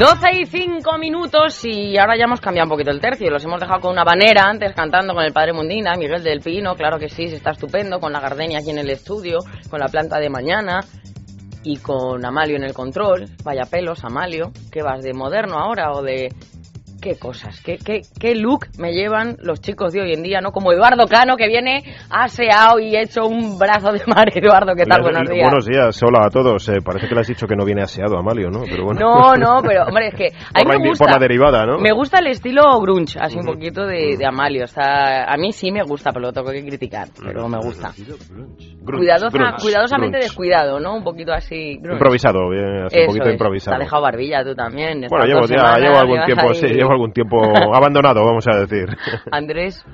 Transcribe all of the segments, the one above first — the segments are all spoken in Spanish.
12 y 5 minutos y ahora ya hemos cambiado un poquito el tercio. Los hemos dejado con una banera antes cantando con el padre Mundina, Miguel del Pino, claro que sí, se está estupendo, con la gardenia aquí en el estudio, con la planta de mañana y con Amalio en el control. Vaya pelos, Amalio. ¿Qué vas, de moderno ahora o de qué cosas, qué, qué, qué look me llevan los chicos de hoy en día, ¿no? Como Eduardo Cano, que viene aseado y hecho un brazo de mar. Eduardo, ¿qué tal? Buenos días. Buenos días, hola a todos. Eh, parece que le has dicho que no viene aseado, Amalio, ¿no? Pero bueno. No, no, pero, hombre, es que a mí me gusta. Por la derivada, ¿no? Me gusta el estilo grunge, así un poquito de, de Amalio. Está, a mí sí me gusta, pero lo tengo que criticar, pero me gusta. Cuidadosa, cuidadosamente descuidado, ¿no? Un poquito así. Improvisado, bien, así un poquito improvisado. Te ha dejado barbilla tú también. Bueno, llevo, ya, llevo algún tiempo, sí, llevo algún tiempo abandonado, vamos a decir. Andrés,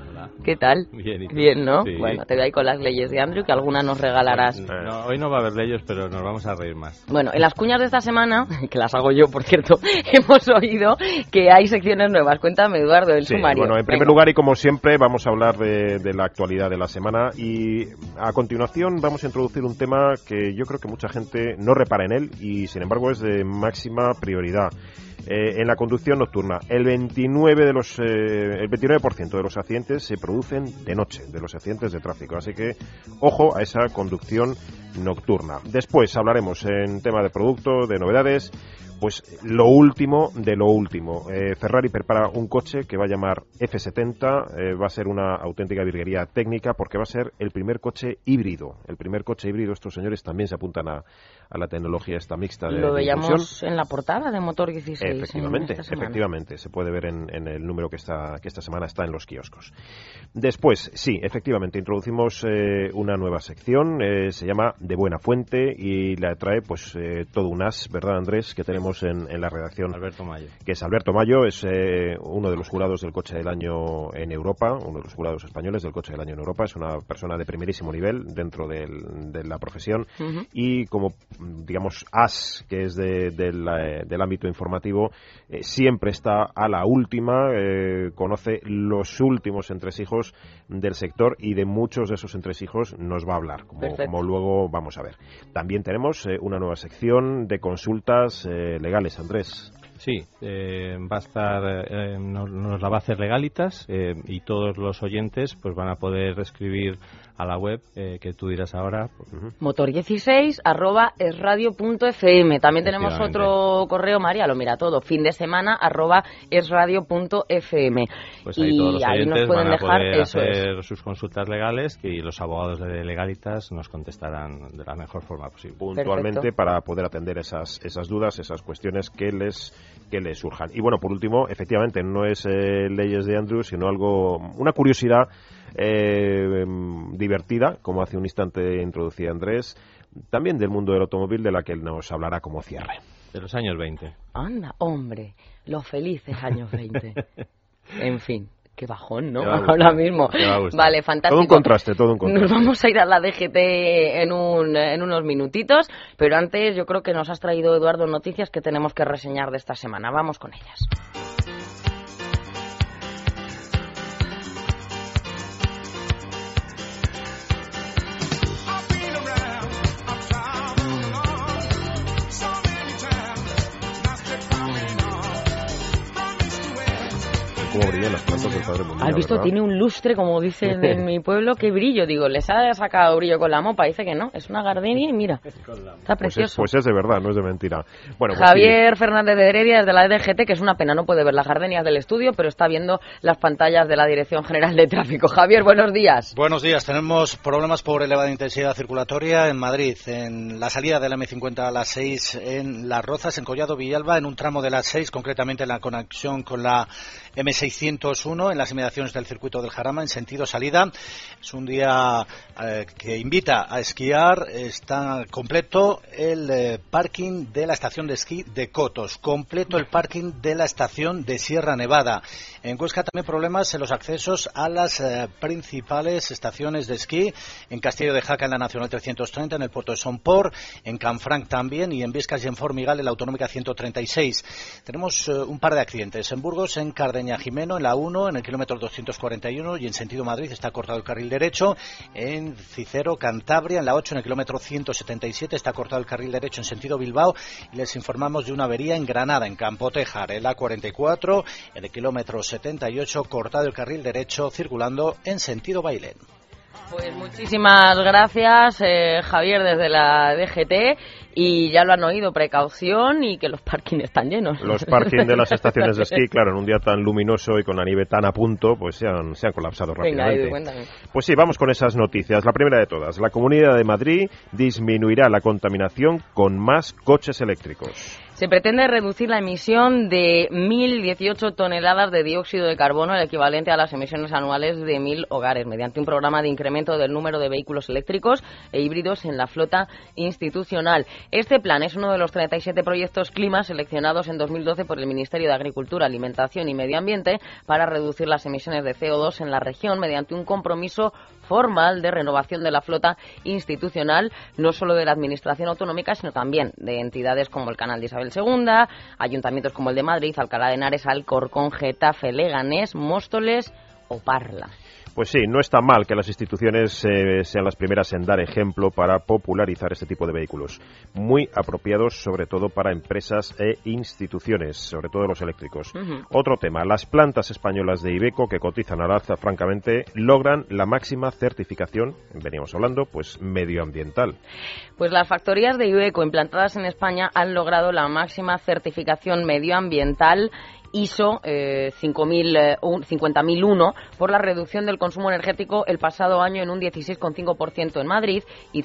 ¿qué tal? Bien, Bien ¿no? Bueno, te voy ahí con las leyes de Andrew, que alguna nos regalarás. hoy no va a haber leyes, pero nos vamos a reír más. Bueno, en las cuñas de esta semana, que las hago yo, por cierto, hemos oído que hay secciones nuevas. Cuéntame, Eduardo, el sumario. Bueno, en primer lugar, y como siempre, vamos a hablar de, de la actualidad de la semana. Y a continuación vamos a introducir un tema que yo creo que mucha gente no repara en él y, sin embargo, es de máxima prioridad. Eh, en la conducción nocturna. El 29 de los eh, el 29% de los accidentes se producen de noche, de los accidentes de tráfico. Así que ojo a esa conducción nocturna. Después hablaremos en tema de producto, de novedades pues lo último de lo último. Eh, Ferrari prepara un coche que va a llamar F70, eh, va a ser una auténtica virguería técnica porque va a ser el primer coche híbrido. El primer coche híbrido, estos señores también se apuntan a, la tecnología esta mixta de Lo veíamos en la portada de Motor 16. Efectivamente, efectivamente, se puede ver en, el número que, está, que esta semana está en los kioscos. Después, sí, efectivamente, introducimos eh, una nueva sección, se llama De Buena Fuente y la trae pues todo un as, ¿verdad Andrés? Que tenemos en, la redacción. Alberto Mayo. Que es Alberto Mayo, es eh, uno de los jurados del coche del año en Europa, uno de los jurados españoles del coche del año en Europa. Es una persona de primerísimo nivel dentro de la profesión y como, digamos, as, que es del ámbito informativo, eh, siempre está a la última, eh, conoce los últimos entresijos del sector y de muchos de esos entresijos nos va a hablar, como, como luego vamos a ver. También tenemos una nueva sección de consultas legales, Andrés. Sí, eh, va a estar, eh, nos, la va a hacer legalitas eh, y todos los oyentes pues van a poder escribir a la web que tú dirás ahora. Motor16 arroba esradio.fm. También tenemos otro correo, María, lo mira todo, fin de semana arroba esradio.fm. Pues ahí y todos los ahí nos pueden dejar hacer sus consultas legales y los abogados de legalitas nos contestarán de la mejor forma posible. Puntualmente para poder atender esas, esas dudas, esas cuestiones que les que le surjan. Y bueno, por último, efectivamente, no es eh, leyes de Andrew, sino algo, una curiosidad eh, divertida, como hace un instante introducía Andrés, también del mundo del automóvil, de la que él nos hablará como cierre. De los años 20. Anda, hombre, los felices años 20. en fin. Qué bajón, ¿no? Ahora mismo. Vale, fantástico. Todo un contraste, todo un contraste. Nos vamos a ir a la DGT en, un, en unos minutitos, pero antes yo creo que nos has traído, Eduardo, noticias que tenemos que reseñar de esta semana. Vamos con ellas. ¿Has visto? Tiene un lustre, como dicen en mi pueblo, qué brillo. Digo, les ha sacado brillo con la mopa. Dice que no, es una gardenia y mira, está pues precioso. Pues es, de verdad, no es de mentira. Bueno, pues Javier Fernández de Heredia, desde la DGT, que es una pena, no puede ver las gardenias del estudio, pero está viendo las pantallas de la Dirección General de Tráfico. Javier, buenos días. Buenos días. Tenemos problemas por elevada intensidad circulatoria en Madrid, en la salida de la M50 a las 6 en Las Rozas, en Collado Villalba, en un tramo de las 6, concretamente en la conexión con la M6 601 en las inmediaciones del circuito del Jarama en sentido salida. Es un día eh, que invita a esquiar. Está completo el eh, parking de la estación de esquí de Cotos, completo el parking de la estación de Sierra Nevada. En Cuesca también problemas en los accesos a las eh, principales estaciones de esquí. En Castillo de Jaca en la Nacional 330, en el puerto de Sonpor, en Canfranc también y en Viescas y en Formigal en la Autonómica 136. Tenemos un par de accidentes. En Burgos, en Cardeña Jimeno, en la 1, en el kilómetro 241 y en sentido Madrid está cortado el carril derecho. En Cicero, Cantabria, en la 8, en el kilómetro 177 está cortado el carril derecho en sentido Bilbao. Y les informamos de una avería en Granada, en Campotejar, en la 44, en el kilómetro 78 cortado el carril derecho circulando en sentido Bailén. Pues muchísimas gracias, eh, Javier, desde la DGT. Y ya lo han oído, precaución y que los parkings están llenos. Los parkings de las estaciones de esquí, claro, en un día tan luminoso y con la nieve tan a punto, pues se han, se han colapsado rápidamente. pues sí, vamos con esas noticias. La primera de todas, la Comunidad de Madrid disminuirá la contaminación con más coches eléctricos. Se pretende reducir la emisión de 1.018 toneladas de dióxido de carbono, el equivalente a las emisiones anuales de 1.000 hogares, mediante un programa de incremento del número de vehículos eléctricos e híbridos en la flota institucional. Este plan es uno de los 37 proyectos clima seleccionados en 2012 por el Ministerio de Agricultura, Alimentación y Medio Ambiente para reducir las emisiones de CO2 en la región mediante un compromiso formal de renovación de la flota institucional, no solo de la Administración autonómica, sino también de entidades como el Canal de Isabel II, ayuntamientos como el de Madrid, Alcalá de Henares, Alcorcón, Getafe, Leganés, Móstoles o Parla. Pues sí, no está mal que las instituciones eh, sean las primeras en dar ejemplo para popularizar este tipo de vehículos. Muy apropiados, sobre todo para empresas e instituciones, sobre todo los eléctricos. Otro tema, las plantas españolas de Ibeco, que cotizan al alza, francamente, logran la máxima certificación, veníamos hablando, pues medioambiental. Pues las factorías de Ibeco implantadas en España han logrado la máxima certificación medioambiental ISO eh, 50001 por la reducción del consumo energético el pasado año en un 16,5% en Madrid y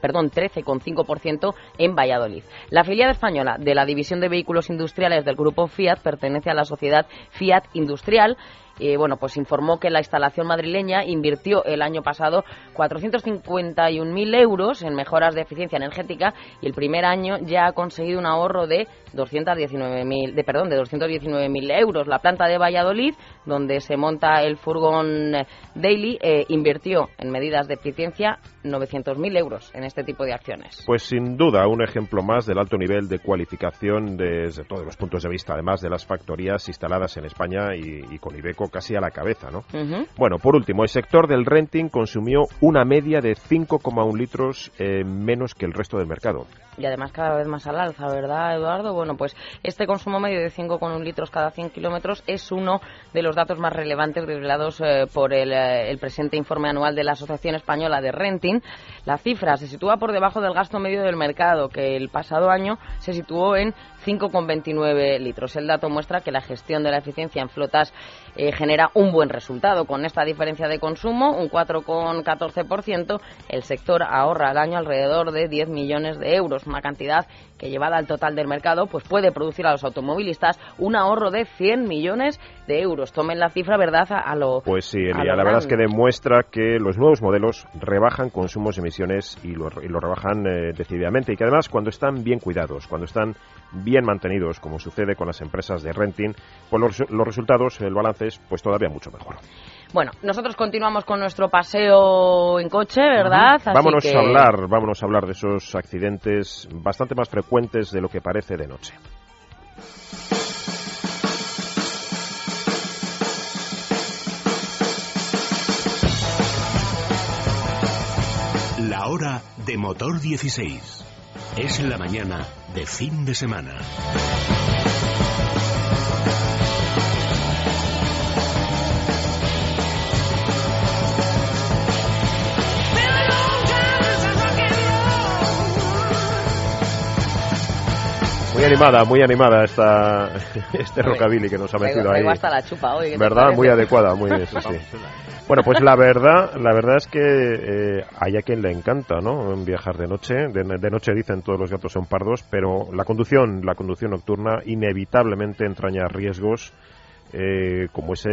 perdón, 13,5% en Valladolid. La filial española de la División de Vehículos Industriales del Grupo Fiat pertenece a la sociedad Fiat Industrial eh, bueno, pues informó que la instalación madrileña invirtió el año pasado 451.000 euros en mejoras de eficiencia energética y el primer año ya ha conseguido un ahorro de 219.000, de perdón, de 219.000 euros. La planta de Valladolid, donde se monta el furgón Daily, eh, invirtió en medidas de eficiencia 900.000 euros en este tipo de acciones. Pues sin duda un ejemplo más del alto nivel de cualificación desde todos los puntos de vista, además de las factorías instaladas en España y, con Ibeco casi a la cabeza, ¿no? Bueno, por último, el sector del renting consumió una media de 5,1 litros eh, menos que el resto del mercado. Y además cada vez más al alza, ¿verdad, Eduardo? Bueno, pues este consumo medio de 5,1 litros cada 100 kilómetros es uno de los datos más relevantes revelados eh, por el, eh, el presente informe anual de la Asociación Española de Renting la cifra se sitúa por debajo del gasto medio del mercado, que el pasado año se situó en 5,29 litros. El dato muestra que la gestión de la eficiencia en flotas eh, genera un buen resultado. Con esta diferencia de consumo, un 4,14%, el sector ahorra al año alrededor de 10 millones de euros, una cantidad que llevada al total del mercado pues puede producir a los automovilistas un ahorro de 100 millones de euros. Tomen la cifra, ¿verdad? A, lo Pues sí, la verdad es que demuestra que los nuevos modelos rebajan consumos, emisiones y lo, y lo rebajan eh, decididamente y que además cuando están bien cuidados, cuando están bien mantenidos, como sucede con las empresas de renting, pues los, los resultados, el balance es pues todavía mucho mejor. Bueno, nosotros continuamos con nuestro paseo en coche, ¿verdad? vámonos a hablar, vámonos a hablar de esos accidentes bastante más frecuentes de lo que parece de noche. La hora de motor 16. Es la mañana de fin de semana. Muy animada, muy animada esta, este rockabilly que nos ha metido ahí. hasta la chupa hoy. ¿Verdad? Muy adecuada, muy sí, sí. Bueno, pues la verdad, la verdad es que eh, hay a quien le encanta, ¿no? Viajar de noche. De, noche dicen todos los gatos son pardos, pero la conducción, la conducción nocturna inevitablemente entraña riesgos eh, como ese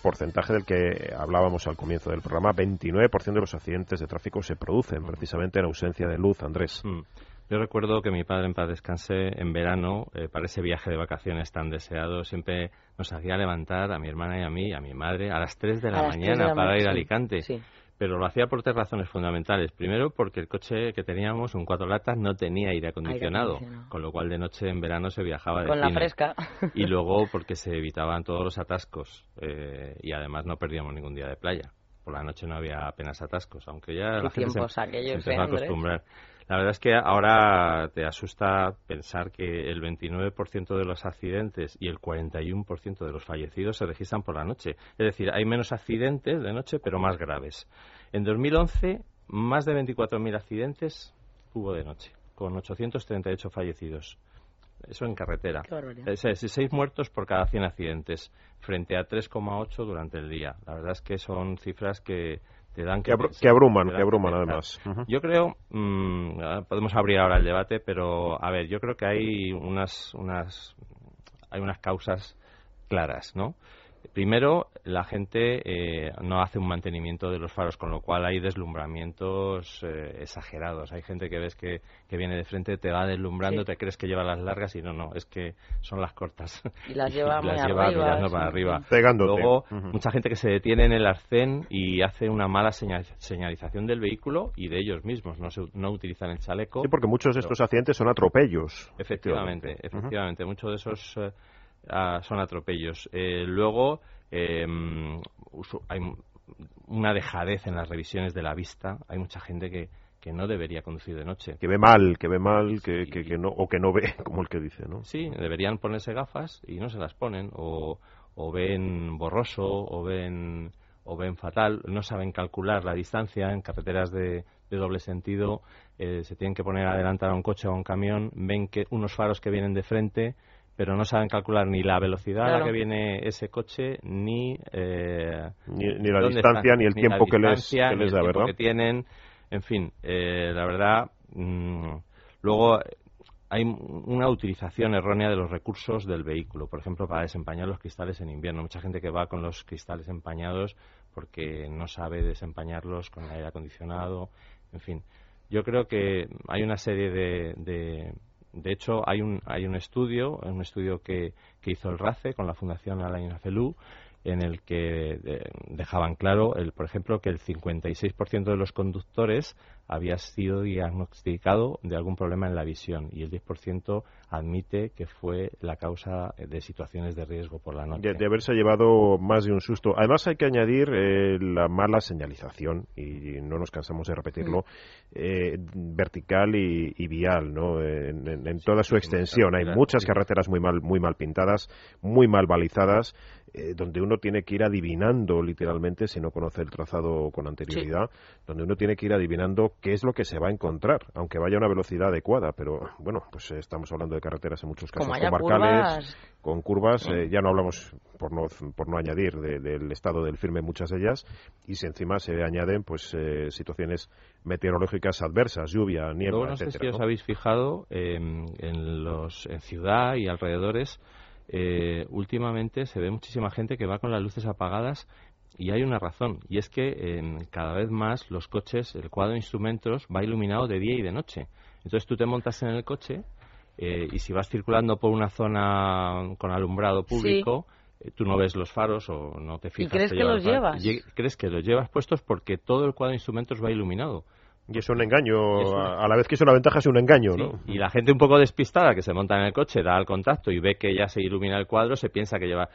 porcentaje del que hablábamos al comienzo del programa, 29% de los accidentes de tráfico se producen precisamente en ausencia de luz, Andrés. Mm. Yo recuerdo que mi padre en paz descanse en verano, eh, para ese viaje de vacaciones tan deseado, siempre nos hacía levantar a mi hermana y a mí, a mi madre, a las 3 de la mañana para ir a Alicante. Pero lo hacía por tres razones fundamentales. Primero, porque el coche que teníamos, un cuatro latas, no tenía aire acondicionado, con lo cual de noche en verano se viajaba de Con la fresca. Y luego porque se evitaban todos los atascos eh, y además no perdíamos ningún día de playa. Por la noche no había apenas atascos, aunque ya la gente se, se empezó a acostumbrar. La verdad es que ahora te asusta pensar que el 29% de los accidentes y el 41% de los fallecidos se registran por la noche. Es decir, hay menos accidentes de noche, pero más graves. En 2011, más de 24.000 accidentes hubo de noche, con 838 fallecidos. Eso en carretera. Es, seis muertos por cada 100 accidentes, frente a 3,8 durante el día. La verdad es que son cifras que que, abruman, que, abruman además. Yo creo, mm, ah, podemos abrir ahora el debate, pero a ver, yo creo que hay unas, unas, hay unas causas claras, ¿no? Primero, la gente eh, no hace un mantenimiento de los faros, con lo cual hay deslumbramientos eh, exagerados. Hay gente que ves que, viene de frente, te va deslumbrando, te crees que lleva las largas y no, no, es que son las cortas. Y las lleva, mirando para arriba. Pegándote. Luego, mucha gente que se detiene en el arcén y hace una mala señalización del vehículo y de ellos mismos, no, no utilizan el chaleco. Sí, porque muchos de estos accidentes son atropellos. Efectivamente, efectivamente. Muchos de esos... Eh, son atropellos. Eh, luego em, hay una dejadez en las revisiones de la vista. Hay mucha gente que, que no debería conducir de noche. Que ve mal, que ve mal, que, que, no, o que no ve, como el que dice, ¿no? Sí, deberían ponerse gafas y no se las ponen, o, o ven borroso, o ven, o ven fatal, no saben calcular la distancia en carreteras de, de doble sentido, eh, se tienen que poner a adelantar a un coche o a un camión, ven que unos faros que vienen de frente pero no saben calcular ni la velocidad a la que viene ese coche, ni, eh, ni, la distancia, ni el tiempo que les, que les da, ¿verdad? que tienen, en fin, eh, la verdad, mm, luego hay una utilización errónea de los recursos del vehículo, por ejemplo, para desempañar los cristales en invierno. Mucha gente que va con los cristales empañados porque no sabe desempañarlos con el aire acondicionado, en fin. Yo creo que hay una serie de, de hecho, hay un, hay un estudio, un estudio que, que hizo el RACE con la Fundación Alain Afelú, en el que dejaban claro, el, por ejemplo, que el 56% de los conductores había sido diagnosticado de algún problema en la visión y el 10% admite que fue la causa de situaciones de riesgo por la noche. De, haberse llevado más de un susto. Además hay que añadir eh, la mala señalización, y no nos cansamos de repetirlo, mm. eh, vertical y, vial, ¿no? En, toda su extensión. Hay muchas carreteras muy mal, muy mal pintadas, muy mal balizadas, eh, donde uno tiene que ir adivinando literalmente, si no conoce el trazado con anterioridad, donde uno tiene que ir adivinando qué es lo que se va a encontrar, aunque vaya a una velocidad adecuada. Pero bueno, pues eh, estamos hablando de carreteras en muchos casos comarcales, con curvas, eh, ya no hablamos, por no, por no añadir, del estado del firme en muchas de ellas, y si encima se añaden pues situaciones meteorológicas adversas, lluvia, niebla, no sé si os habéis fijado en, los, en ciudad y alrededores eh, últimamente se ve muchísima gente que va con las luces apagadas y hay una razón, y es que cada vez más los coches, el cuadro de instrumentos va iluminado de día y de noche. Entonces tú te montas en el coche eh, y si vas circulando por una zona con alumbrado público, eh, tú no ves los faros o no te fijas. ¿Y crees que los llevas? Crees que los llevas puestos porque todo el cuadro de instrumentos va iluminado. Y es un engaño, a la vez que es una ventaja, es un engaño, ¿no? Y la gente un poco despistada que se monta en el coche, da el contacto y ve que ya se ilumina el cuadro, se piensa que lleva.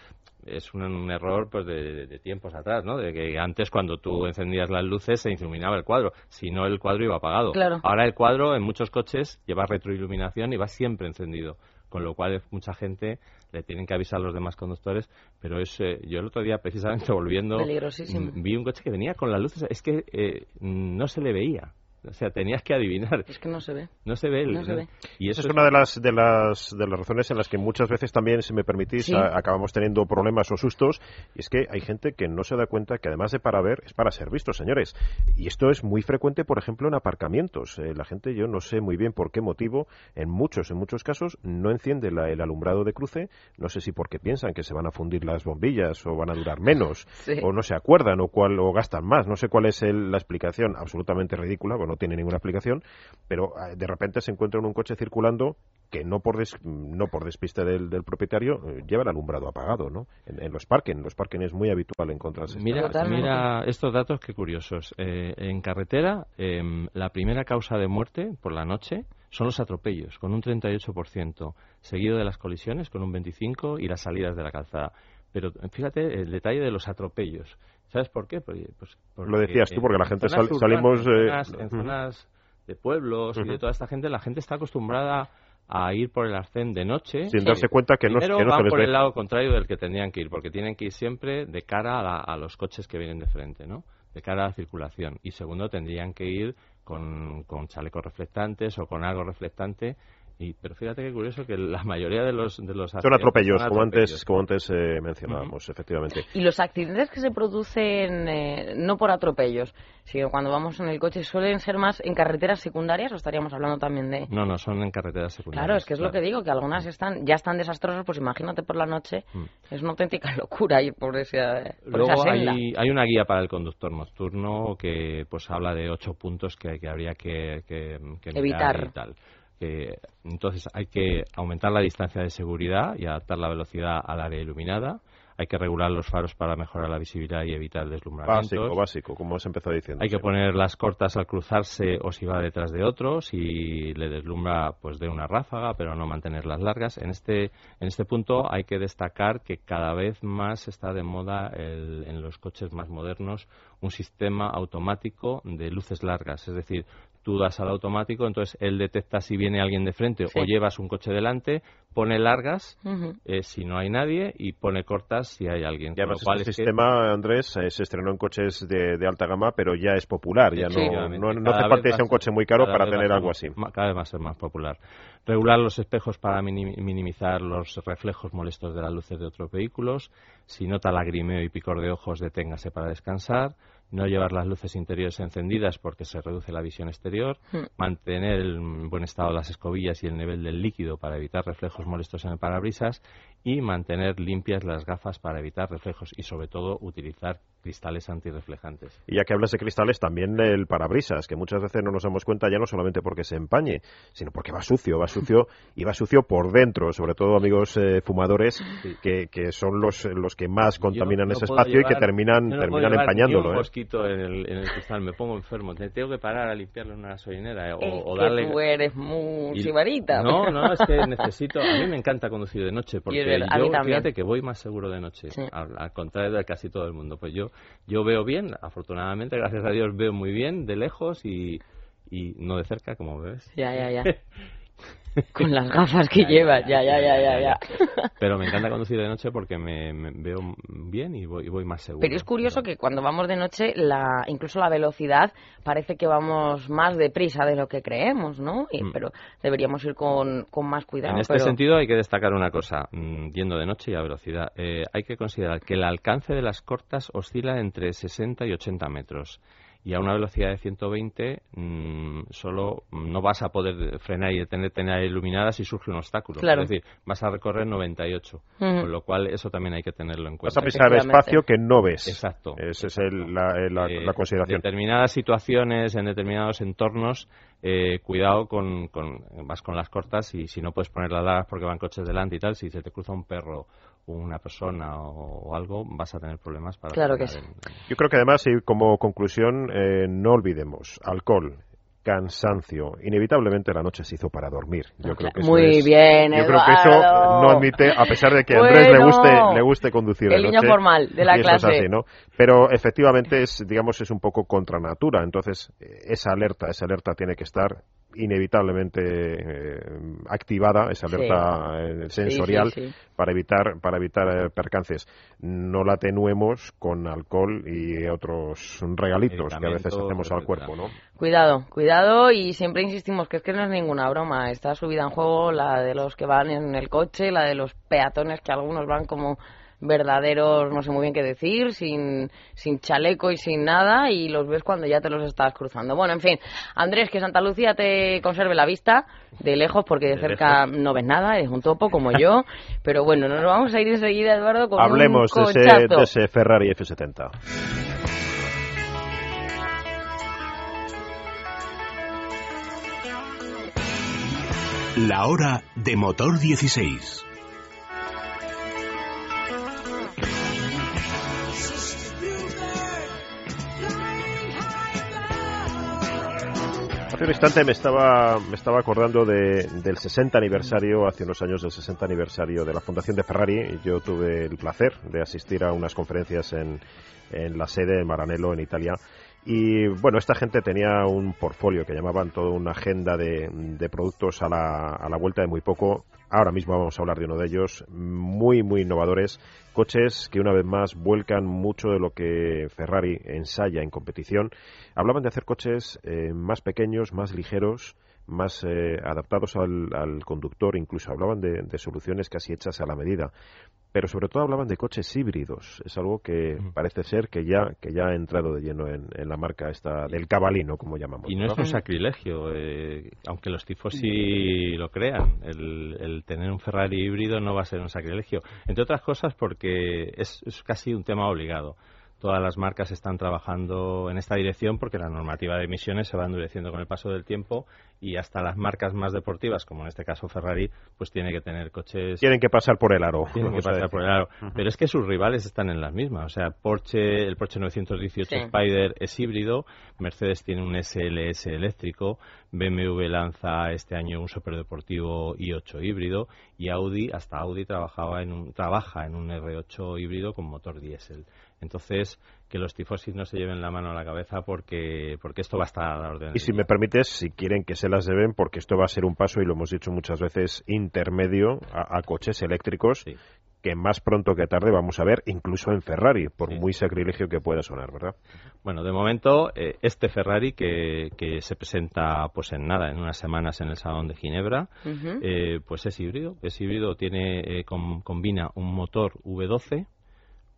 Es un, error pues de, tiempos atrás, ¿no? De que antes, cuando tú encendías las luces, se iluminaba el cuadro. Si no, el cuadro iba apagado. Ahora el cuadro, en muchos coches, lleva retroiluminación y va siempre encendido. Con lo cual, mucha gente le tienen que avisar a los demás conductores, pero es, eh, yo el otro día, precisamente volviendo, vi un coche que venía con las luces, es que eh, no se le veía O sea, tenías que adivinar. Es que no se ve. No se ve. No se ve. Y eso es una de las, de, las, de las razones en las que muchas veces también, si me permitís, Sí. a- acabamos teniendo problemas o sustos. Y es que hay gente que no se da cuenta que además de para ver, es para ser visto, señores. Y esto es muy frecuente, por ejemplo, en aparcamientos. Eh, la gente, yo no sé muy bien por qué motivo, en muchos, en muchos casos, no enciende la- el alumbrado de cruce. No sé si porque piensan que se van a fundir las bombillas o van a durar menos, Sí. o no se acuerdan o, cuál, o gastan más. No sé cuál es el- la explicación, absolutamente ridícula, bueno, no tiene ninguna explicación, pero eh, de repente se encuentra en un coche circulando que no por des- no por despiste del, del propietario eh, lleva el alumbrado apagado, ¿no? En, en los parques, en los parques es muy habitual encontrarse. esta- Mira, Totalmente. mira estos datos qué curiosos. Eh, en carretera, em, la primera causa de muerte por la noche son los atropellos, con un 38%, seguido de las colisiones, con un 25%, y las salidas de la calzada. Pero fíjate el detalle de los atropellos. ¿Sabes por qué? Pues, pues Lo decías tú, porque la en gente sal- salimos, En eh, zonas, en zonas de pueblos y de toda esta gente, la gente está acostumbrada a ir por el arcén de noche. Sin darse cuenta que no, que no se van les por ve. el lado contrario del que tendrían que ir, porque tienen que ir siempre de cara a, la- a los coches que vienen de frente, ¿no? De cara a la circulación. Y segundo, tendrían que ir con, con chalecos reflectantes o con algo reflectante. Y, pero fíjate qué curioso que la mayoría de los de los Son accidentes atropellos, son como antes, atropellos. como antes eh, mencionábamos, efectivamente. Y los accidentes que se producen eh, no por atropellos, sino cuando vamos en el coche, suelen ser más en carreteras secundarias o estaríamos hablando también de... No, no, son en carreteras secundarias. Claro, es que es lo que digo, que algunas están ya están desastrosas, pues imagínate por la noche, Mm. es una auténtica locura ir por, esa, por Luego esa senda. hay, hay una guía para el conductor nocturno que pues habla de ocho puntos que, que habría que, que- Evitar. y tal. Que, entonces hay que aumentar la distancia de seguridad y adaptar la velocidad al área iluminada. Hay que regular los faros para mejorar la visibilidad y evitar deslumbramientos. Básico, básico, como has empezado diciendo. Hay que poner las cortas al cruzarse o si va detrás de otro, si le deslumbra pues de una ráfaga, pero no mantenerlas largas. En este, en este punto hay que destacar que cada vez más está de moda el- en los coches más modernos un sistema automático de luces largas, es decir, tú das al automático, entonces él detecta si viene alguien de frente Sí. o llevas un coche delante, pone largas eh, si no hay nadie y pone cortas si hay alguien. Y Con lo además cual este es que- sistema, Andrés, eh, se estrenó en coches de, de alta gama, pero ya es popular. Ya Sí. no, no, no hace falta va que sea a un coche muy caro para tener algo ser así. Cada vez va a ser más popular. Regular los espejos para mini- minimizar los reflejos molestos de las luces de otros vehículos. Si nota lagrimeo y picor de ojos, deténgase para descansar. No llevar las luces interiores encendidas porque se reduce la visión exterior. Hmm. Mantener en buen estado las escobillas y el nivel del líquido para evitar reflejos molestos en el parabrisas. Y mantener limpias las gafas para evitar reflejos. Y sobre todo utilizar cristales antirreflejantes. Y ya que hablas de cristales, también el parabrisas, que muchas veces no nos damos cuenta ya no solamente porque se empañe, sino porque va sucio, va sucio y va sucio por dentro, sobre todo amigos eh, fumadores, Sí. que, que son los, los que más contaminan no ese espacio y que terminan, yo no terminan empañándolo. un ¿eh? mosquito en el, en el cristal, me pongo enfermo. Te tengo que parar a limpiarlo en una gasolinera eh, o, Es o que darle. tú eres muy y- sibarita. No, no, es que necesito. A mí me encanta conducir de noche porque yo, fíjate que voy más seguro de noche, Sí. al, al contrario de casi todo el mundo. Pues yo, yo veo bien, afortunadamente, gracias a Dios, veo muy bien de lejos y, y no de cerca, como ves. Ya, ya, ya. Con las gafas que llevas, ya, ya, ya, ya, ya. Pero me encanta conducir de noche porque me, me veo bien y voy, y voy más seguro. Pero es curioso que cuando vamos de noche, la, incluso la velocidad parece que vamos más deprisa de lo que creemos, ¿no? Y- Mm. Pero deberíamos ir con, con más cuidado. En este pero- sentido hay que destacar una cosa, mm, yendo de noche y a velocidad. Eh, hay que considerar que el alcance de las cortas oscila entre 60 y 80 metros. Y a una velocidad de 120 mm, solo no vas a poder frenar y detenerte en área iluminada si surge un obstáculo. Claro. Es decir, vas a recorrer 98. Ujú. Con lo cual eso también hay que tenerlo en Vas cuenta. a pisar espacio que no ves. Exacto. Esa es el- la, la- Eh, la consideración. determinadas situaciones, en determinados entornos, eh, cuidado con, con, vas con las cortas y si no puedes poner las largas porque van coches delante y tal, si se te cruza un perro una persona o, o algo, vas a tener problemas para Claro que en- Yo creo que además, y como conclusión, eh, no olvidemos, alcohol, cansancio, inevitablemente la noche se hizo para dormir. Yo creo que eso Muy es- bien, Yo creo que eso no admite, a pesar de que a Andrés le guste, le guste conducir de El niño noche, formal de la y eso clase. es así, ¿no? Pero efectivamente es, digamos, es un poco contra natura. Entonces, eh, esa alerta, esa alerta tiene que estar inevitablemente eh, activada, esa alerta eh, sensorial para evitar para evitar eh, percances. No la atenuemos con alcohol y otros regalitos que a veces hacemos al cuerpo, ¿no? Cuidado, cuidado y siempre insistimos que es que no es ninguna broma. Está subida en juego la de los que van en el coche, la de los peatones que algunos van como verdaderos, no sé muy bien qué decir, sin, sin chaleco y sin nada, y los ves cuando ya te los estás cruzando. Bueno, en fin, Andrés, que Santa Lucía te conserve la vista de lejos, porque de, cerca no ves nada, es un topo como yo, pero bueno, nos vamos a ir enseguida, Eduardo, con Hablemos un de, ese, de ese Ferrari F70. La hora de motor 16. Hace un instante me estaba, me estaba acordando de, del 60 aniversario, hace unos años del 60 aniversario de la Fundación de Ferrari. Yo tuve el placer de asistir a unas conferencias en, en la sede de Maranello, en Italia. Y bueno, esta gente tenía un portfolio que llamaban toda una agenda de, de productos a la, a la vuelta de muy poco. Ahora mismo vamos a hablar de uno de ellos, muy, muy innovadores. Coches que una vez más vuelcan mucho de lo que Ferrari ensaya en competición. Hablaban de hacer coches eh, más pequeños, más ligeros, más eh, adaptados al, al, conductor, incluso hablaban de, de, soluciones casi hechas a la medida. Pero sobre todo hablaban de coches híbridos. Es algo que parece ser que ya, que ya ha entrado de lleno en, en la marca esta del cabalino, como llamamos. Y no, ¿no? es un sacrilegio, eh, aunque los tifosi lo crean. El, el, tener un Ferrari híbrido no va a ser un sacrilegio. Entre otras cosas porque es, es casi un tema obligado todas las marcas están trabajando en esta dirección porque la normativa de emisiones se va endureciendo con el paso del tiempo y hasta las marcas más deportivas, como en este caso Ferrari, pues tiene que tener coches. Tienen que pasar por el aro. Tienen que pasar por el aro. Uh -huh. Pero es que sus rivales están en las mismas. O sea, Porsche, el Porsche 918 sí. Spider es híbrido, Mercedes tiene un SLS eléctrico, BMW lanza este año un superdeportivo i8 híbrido y Audi, hasta Audi trabajaba en un, trabaja en un R8 híbrido con motor diésel. Entonces, que los tifosis no se lleven la mano a la cabeza porque, porque esto va a estar a la orden. Y si me permites, si quieren que se las deben, porque esto va a ser un paso, y lo hemos dicho muchas veces, intermedio a, a coches eléctricos. Sí. que más pronto que tarde vamos a ver, incluso en Ferrari, por sí. muy sacrilegio que pueda sonar, ¿verdad? Bueno, de momento, eh, este Ferrari que, que, se presenta pues en nada, en unas semanas en el Salón de Ginebra, uh -huh. eh, pues es híbrido, es híbrido, tiene, eh, com, combina un motor V12,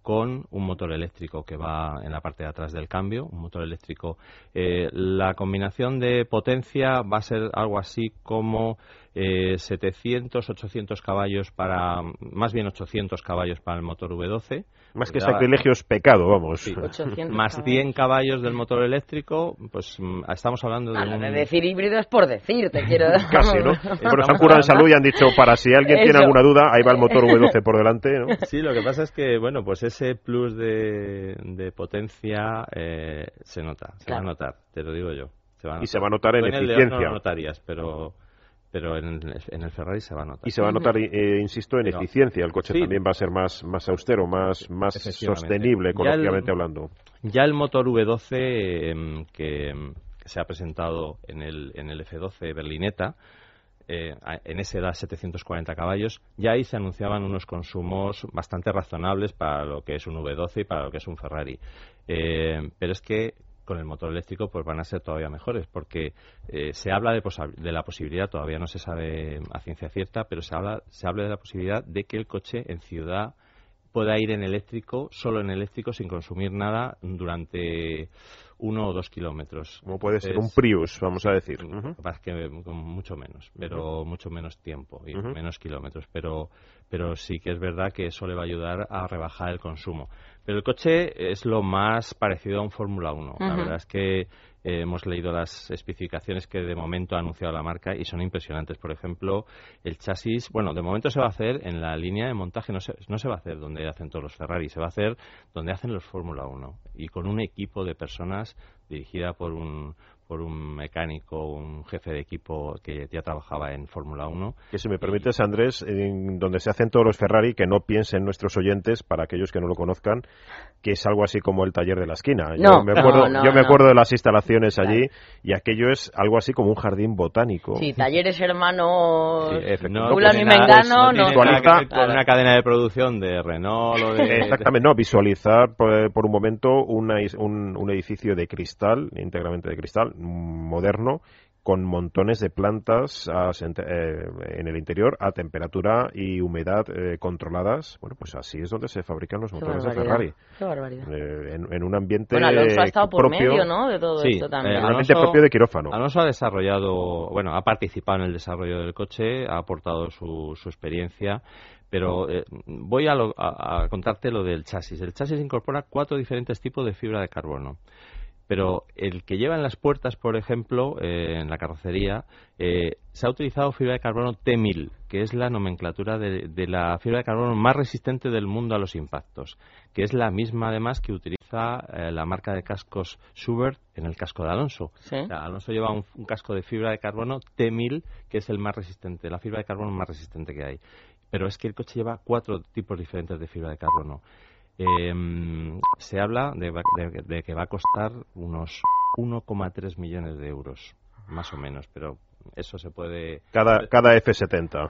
con un motor eléctrico que va en la parte de atrás del cambio, un motor eléctrico. Eh, la combinación de potencia va a ser algo así como eh, 700, 800 caballos para, más bien 800 caballos para el motor V12. Más que sacrilegio es pecado, vamos. Sí. Más 100 caballos del motor eléctrico, pues mm, estamos hablando de ah, un... de decir híbrido es por decir, te quiero Casi, ¿no? Pero se han curado en salud y han dicho, para si alguien Eso. tiene alguna duda, ahí va el motor V12 por delante, ¿no? Sí, lo que pasa es que, bueno, pues ese plus de, de potencia eh, se nota, se claro. va a notar, te lo digo yo. Se va y se va a notar en, en eficiencia. no lo notarías, pero pero en, en, el Ferrari se va a notar. Y se va a notar, eh, insisto, en pero, eficiencia. El coche sí. también va a ser más, más austero, más, más sostenible, ecológicamente hablando. Ya el motor V12 eh, que, que, se ha presentado en el, en el F12 Berlineta, eh, en ese da 740 caballos, ya ahí se anunciaban unos consumos bastante razonables para lo que es un V12 y para lo que es un Ferrari. Eh, pero es que con el motor eléctrico pues van a ser todavía mejores porque eh, se habla de, de, la posibilidad todavía no se sabe a ciencia cierta pero se habla se habla de la posibilidad de que el coche en ciudad pueda ir en eléctrico solo en eléctrico sin consumir nada durante uno o dos kilómetros. Como puede ser un Prius, vamos a decir. Uh -huh. que con mucho menos, pero uh -huh. mucho menos tiempo y uh -huh. menos kilómetros. Pero, pero sí que es verdad que eso le va a ayudar a rebajar el consumo. Pero el coche es lo más parecido a un Fórmula 1. La verdad es que eh, hemos leído las especificaciones que de momento ha anunciado la marca y son impresionantes. Por ejemplo, el chasis, bueno, de momento se va a hacer en la línea de montaje, no se, no se va a hacer donde hacen todos los Ferrari, se va a hacer donde hacen los Fórmula 1 y con un equipo de personas dirigida por un, por un mecánico, un jefe de equipo que ya trabajaba en Fórmula 1. Que si me permites, Andrés, en donde se hacen todos los Ferrari, que no piensen nuestros oyentes, para aquellos que no lo conozcan, que es algo así como el taller de la esquina. No, yo me acuerdo, no, no, yo me no. acuerdo de las instalaciones allí y aquello es algo así como un jardín botánico. Sí, talleres hermanos. Sí, efectivamente. No tiene y nada- Mengano, con Claro. una cadena de producción de Renault o de... Exactamente, no, visualizar por, por un momento una is- un, un edificio de cristal, íntegramente de cristal, mm, moderno, con montones de plantas a eh, en el interior a temperatura y humedad eh, controladas. Bueno, pues así es donde se fabrican los Qué motores de. Ferrari. Qué barbaridad. Eh, en, en un ambiente Bueno, Alonso ha estado por propio, medio, ¿no? De todo Sí, esto también. eh, un ambiente Alonso- propio de quirófano. Alonso ha desarrollado, bueno, ha participado en el desarrollo del coche, ha aportado su, su experiencia, pero eh, voy a, lo- a- a contarte lo del chasis. El chasis incorpora cuatro diferentes tipos de fibra de carbono. Pero el que lleva en las puertas, por ejemplo, eh, en la carrocería, eh, se ha utilizado fibra de carbono T1000, que es la nomenclatura de, de la fibra de carbono más resistente del mundo a los impactos, que es la misma además que utiliza eh, la marca de cascos Schubert en el casco de Alonso. Sí. O sea, Alonso lleva un, un casco de fibra de carbono T1000, que es el más resistente, la fibra de carbono más resistente que hay. Pero es que el coche lleva cuatro tipos diferentes de fibra de carbono. Eh, se habla de, de- de que va a costar unos 1,3 millones de euros, más o menos, pero eso se puede Cada, cada F70.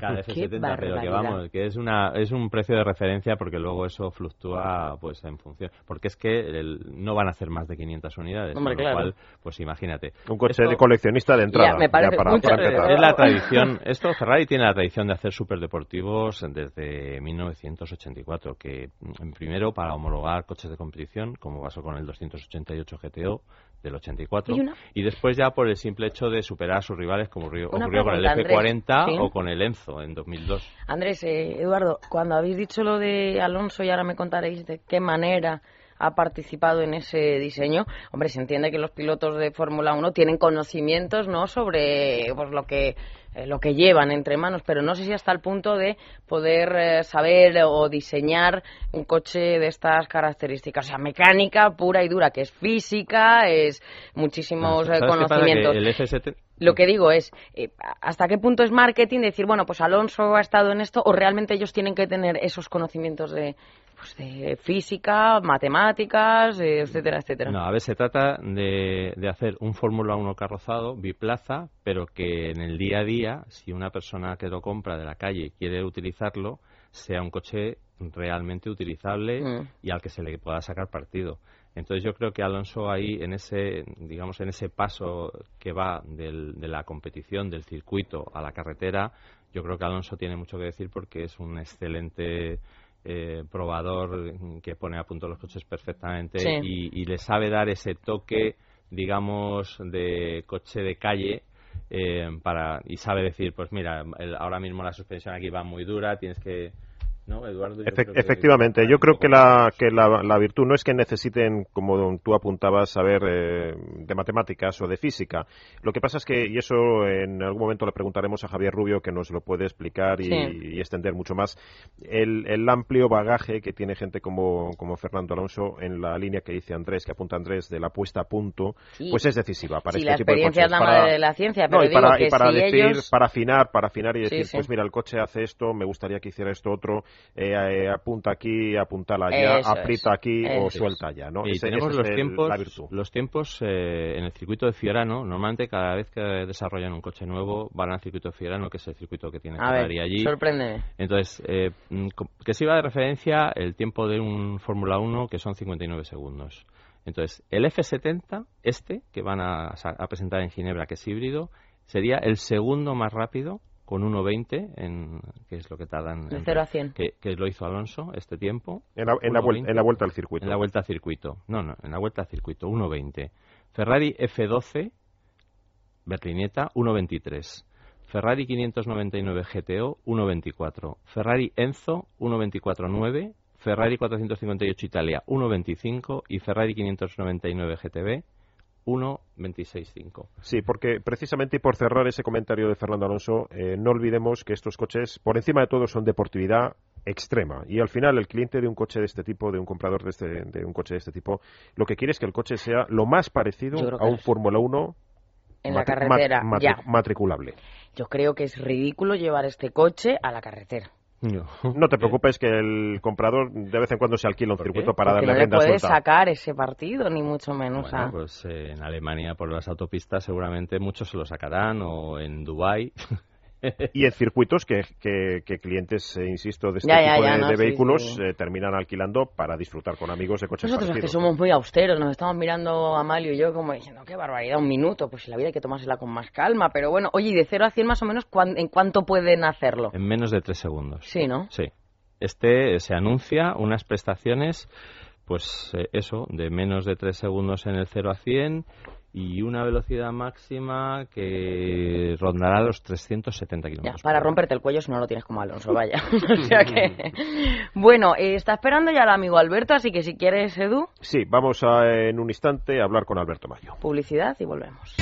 cada Qué F70, pero que vamos, que es una es un precio de referencia porque luego eso fluctúa pues en función, porque es que el- no van a hacer más de 500 unidades, Hombre, con lo claro. cual pues imagínate. Un coche Esto- de coleccionista de entrada. Ya, me parece para, mucho, para empezar. es la tradición, esto Ferrari tiene la tradición de hacer superdeportivos desde 1984, que mm, primero para homologar coches de competición, como pasó con el 288 GTO del 84, Y una- y después ya por el simple hecho de superar sus rivales, como ocurrió, ocurrió con el pregunta, F40 Andrés. ¿Sí? o con el Enzo en 2002. Andrés, eh, Eduardo, cuando habéis dicho lo de Alonso y ahora me contaréis de qué manera ha participado en ese diseño, hombre, se entiende que los pilotos de Fórmula 1 tienen conocimientos, ¿no?, sobre pues lo que eh, lo que llevan entre manos, pero no sé si hasta el punto de poder eh, saber o diseñar un coche de estas características, o sea, mecánica pura y dura, que es física, es muchísimos eh. Que conocimientos. el F70 Lo que digo es, ¿hasta qué punto es marketing decir, bueno, pues Alonso ha estado en esto o realmente ellos tienen que tener esos conocimientos de, pues de física, matemáticas, eh, etcétera, etcétera? No, a ver, se trata de, de hacer un Fórmula 1 carrozado, biplaza, pero que en el día a día, si una persona que lo compra de la calle quiere utilizarlo, sea un coche realmente utilizable Mm. y al que se le pueda sacar partido. Entonces yo creo que Alonso ahí en ese, digamos, en ese paso que va del- de la competición, del circuito a la carretera, yo creo que Alonso tiene mucho que decir porque es un excelente eh, probador que pone a punto los coches perfectamente Sí. y, y le sabe dar ese toque, digamos, de coche de calle eh, para y sabe decir, pues mira, el- ahora mismo la suspensión aquí va muy dura, tienes que ¿no, Eduardo? Yo Efe- creo que- efectivamente, yo creo que la, que la, la virtud no es que necesiten, como tú apuntabas, saber eh, de matemáticas o de física. Lo que pasa es que, y eso en algún momento le preguntaremos a Javier Rubio, que nos lo puede explicar y, Sí. y extender mucho más, el, el amplio bagaje que tiene gente como, como Fernando Alonso en la línea que dice Andrés, que apunta Andrés, de la puesta a punto, Sí. pues es decisiva para Sí, este la tipo de experiencia es coches. la Para- madre de la ciencia, no, pero y digo para, que y para si decir, ellos... para afinar, para afinar y Sí, decir, sí. pues mira, el coche hace esto, me gustaría que hiciera esto otro, eh, eh, apunta aquí, apuntala allá, Eso aprieta es. aquí Eso o es. suelta allá, ¿no? Y Ese- tenemos ese es los el- tiempos, la virtud. los tiempos eh, en el circuito de Fiorano. Normalmente cada vez que desarrollan un coche nuevo van al circuito de Fiorano, que es el circuito que tiene Ferrari allí. sorpréndeme. Entonces, eh, mm, que sirva de referencia el tiempo de un Fórmula 1 que son 59 segundos. Entonces, el F70, este, que van a presentar en Ginebra, que es híbrido, sería el segundo más rápido con 1.20, en, que es lo que tardan De en- 0 a 100. que, que lo hizo Alonso este tiempo. En la, en, la vuel- 1.20. en la vuelta al circuito. En la vuelta al circuito. No, no, en la vuelta al circuito, 1.20. Ferrari F12, Berlineta, 1.23. Ferrari 599 GTO, 1.24. Ferrari Enzo, 1.24.9. Ferrari 458 Italia, 1.25. Y Ferrari 599 GTB, 1.26.5. Sí, porque precisamente y por cerrar ese comentario de Fernando Alonso, eh, no olvidemos que estos coches, por encima de todo, son deportividad, extrema. Y al final, el cliente de un coche de este tipo, de un comprador de, este, de un coche de este tipo, lo que quiere es que el coche sea lo más parecido a un Fórmula 1 en la carretera, ya. matriculable. Yo creo que es ridículo llevar este coche a la carretera. No. te preocupes que el comprador de vez en cuando se alquila un circuito para Porque darle no le puede sacar ese partido, ni mucho menos. Bueno, pues eh, en Alemania por las autopistas seguramente muchos se lo sacarán o en Dubai y en circuitos que, que, clientes, eh, insisto, de este tipo de, vehículos eh, terminan alquilando para disfrutar con amigos de coches Nosotros que somos muy austeros, nos estamos mirando a Amalio y yo como diciendo, qué barbaridad, un minuto, pues la vida hay que tomársela con más calma, pero bueno, oye, ¿y de 0 a 100 más o menos en cuánto pueden hacerlo? En menos de 3 segundos. Sí, ¿no? Sí. Este se anuncia unas prestaciones pues eh, eso, de menos de 3 segundos en el 0 a 100 y una velocidad máxima que rondará los 370 kilómetros. Para romperte el cuello si no lo tienes como Alonso, vaya. o sea que... Bueno, eh, está esperando ya el amigo Alberto, así que si quieres, Edu. Sí, vamos a, en un instante a hablar con Alberto Mayo. Publicidad y volvemos.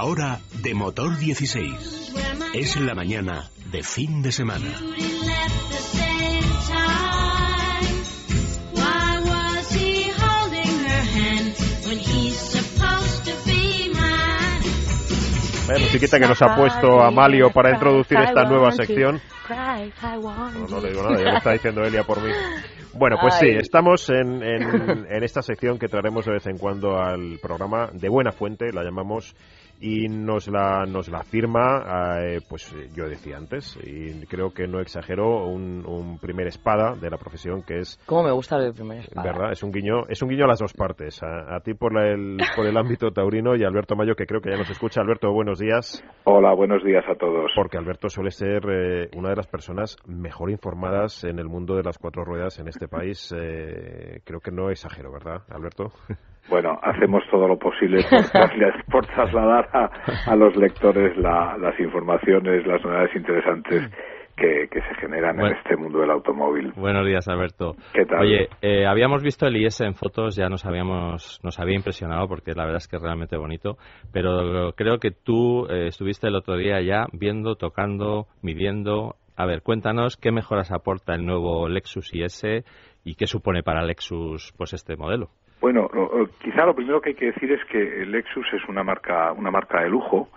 La hora de motor 16. Es la mañana de fin de semana. Vaya musiquita que nos ha puesto Amalio para introducir esta nueva sección. No, no le digo nada, ya lo está diciendo Elia por mí. Bueno, pues sí, estamos en, en, en, esta sección que traeremos de vez en cuando al programa de buena fuente, la llamamos y nos la, nos la firma, eh, pues yo decía antes, y creo que no exagero, un, un, primer espada de la profesión que es... ¿Cómo me gusta el primer espada? ¿Verdad? Es un guiño, es un guiño a las dos partes, a, ti por, el, por el ámbito taurino y a Alberto Mayo que creo que ya nos escucha. Alberto, buenos días. Hola, buenos días a todos. Porque Alberto suele ser eh, una de las personas mejor informadas en el mundo de las cuatro ruedas en este país. Eh, creo que no exagero, ¿verdad, Alberto? Bueno, hacemos todo lo posible por, trasladar a, los lectores las informaciones, las novedades interesantes que, se generan en este mundo del automóvil. Buenos días, Alberto. ¿Qué tal? Oye, eh, habíamos visto el IS en fotos, ya nos habíamos, nos había impresionado porque la verdad es que es realmente bonito, pero creo que tú eh, estuviste el otro día ya viendo, tocando, midiendo. A ver, cuéntanos qué mejoras aporta el nuevo Lexus IS y qué supone para Lexus pues este modelo. Bueno, quizá lo primero que hay que decir es que Lexus es una marca, una marca de lujo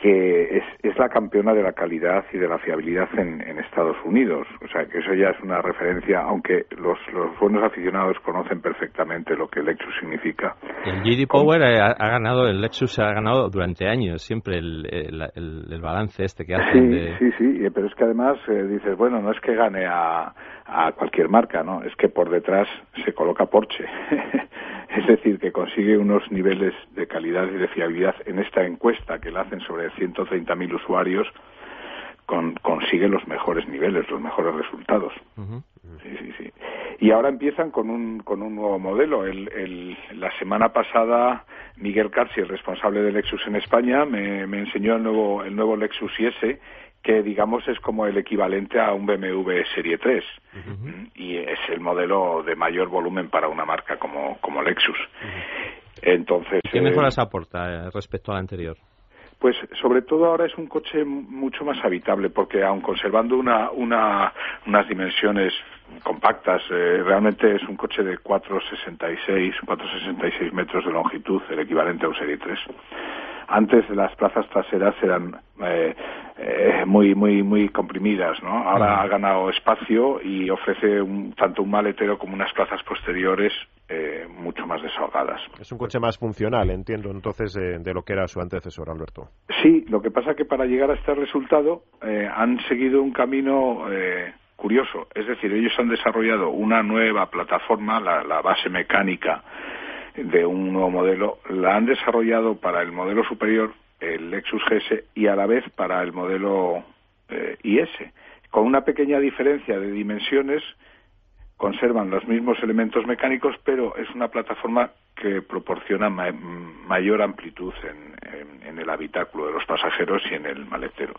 que es, es, la campeona de la calidad y de la fiabilidad en, en, Estados Unidos. O sea, que eso ya es una referencia, aunque los, los buenos aficionados conocen perfectamente lo que Lexus significa. El GD Power ha, ganado, el Lexus ha ganado durante años siempre el, el, el, balance este que hace. Sí, sí, sí, pero es que además eh, dices, bueno, no es que gane a, a cualquier marca, ¿no? Es que por detrás se coloca Porsche. es decir, que consigue unos niveles de calidad y de fiabilidad en esta encuesta que la hacen sobre 130.000 usuarios, con, consigue los mejores niveles, los mejores resultados. Sí, sí, sí. Y ahora empiezan con un, con un nuevo modelo. El, el, la semana pasada, Miguel Carci, el responsable de Lexus en España, me, me enseñó el nuevo, el nuevo Lexus IS, que digamos es como el equivalente a un BMW Serie 3 y es el modelo de mayor volumen para una marca como, como Lexus. Entonces, ¿Qué mejoras eh, aporta eh, respecto al anterior? Pues sobre todo ahora es un coche mucho más habitable porque aun conservando una, una, unas dimensiones compactas, eh, realmente es un coche de 4,66 4,66 metros de longitud, el equivalente a un Serie 3. Antes las plazas traseras eran eh, eh, muy muy muy comprimidas, ¿no? Ahora ha ganado espacio y ofrece un, tanto un maletero como unas plazas posteriores eh, mucho más desahogadas. Es un coche más funcional, entiendo, entonces, de, lo que era su antecesor, Alberto. Sí, lo que pasa que para llegar a este resultado han seguido un camino curioso. Es decir, ellos han desarrollado una nueva plataforma, la base mecánica de un nuevo modelo, la han desarrollado para el modelo superior, el Lexus GS, y a la vez para el modelo eh, IS. Con una pequeña diferencia de dimensiones, conservan los mismos elementos mecánicos, pero es una plataforma que proporciona mayor amplitud en, el habitáculo de los pasajeros y en el maletero.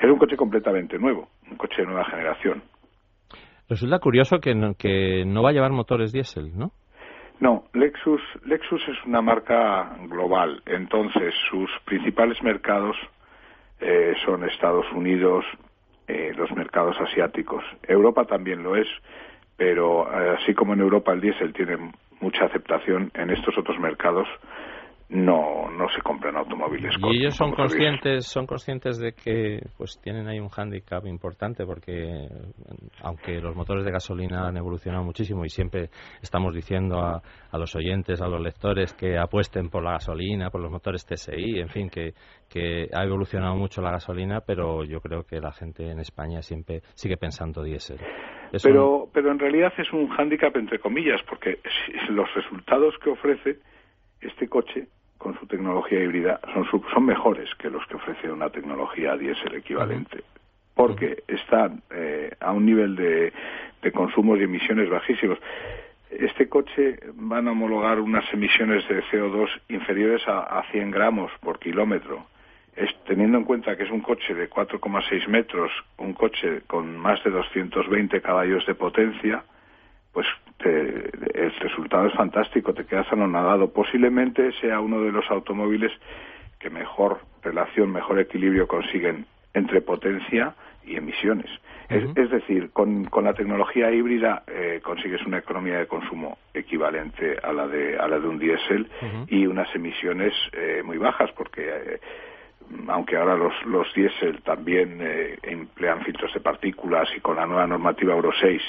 Es un coche completamente nuevo, un coche de nueva generación. Resulta curioso que no, que no va a llevar motores diésel, ¿no? No, Lexus, Lexus es una marca global, entonces sus principales mercados eh, son Estados Unidos, eh, los mercados asiáticos. Europa también lo es, pero eh, así como en Europa el diésel tiene mucha aceptación, en estos otros mercados no, no se compran automóviles. Y ellos son conscientes, son conscientes de que pues tienen ahí un hándicap importante porque aunque los motores de gasolina han evolucionado muchísimo y siempre estamos diciendo a, a los oyentes, a los lectores que apuesten por la gasolina, por los motores TSI, en fin, que, que ha evolucionado mucho la gasolina, pero yo creo que la gente en España siempre sigue pensando diésel. pero, pero en realidad es un hándicap entre comillas porque los resultados que ofrece este coche con su tecnología híbrida son, son mejores que los que ofrece una tecnología diésel equivalente, porque están eh, a un nivel de, de consumos y emisiones bajísimos. Este coche van a homologar unas emisiones de CO2 inferiores a, a 100 gramos por kilómetro. Es, teniendo en cuenta que es un coche de 4,6 metros, un coche con más de 220 caballos de potencia, pues el resultado es fantástico, te quedas anonadado. Posiblemente sea uno de los automóviles que mejor relación, mejor equilibrio consiguen entre potencia y emisiones. es, decir, con, con, la tecnología híbrida eh, consigues una economía de consumo equivalente a la de, a la de un diésel y unas emisiones eh, muy bajas, porque eh, aunque ahora los, los diésel también emplean filtros de partículas y con la nueva normativa Euro 6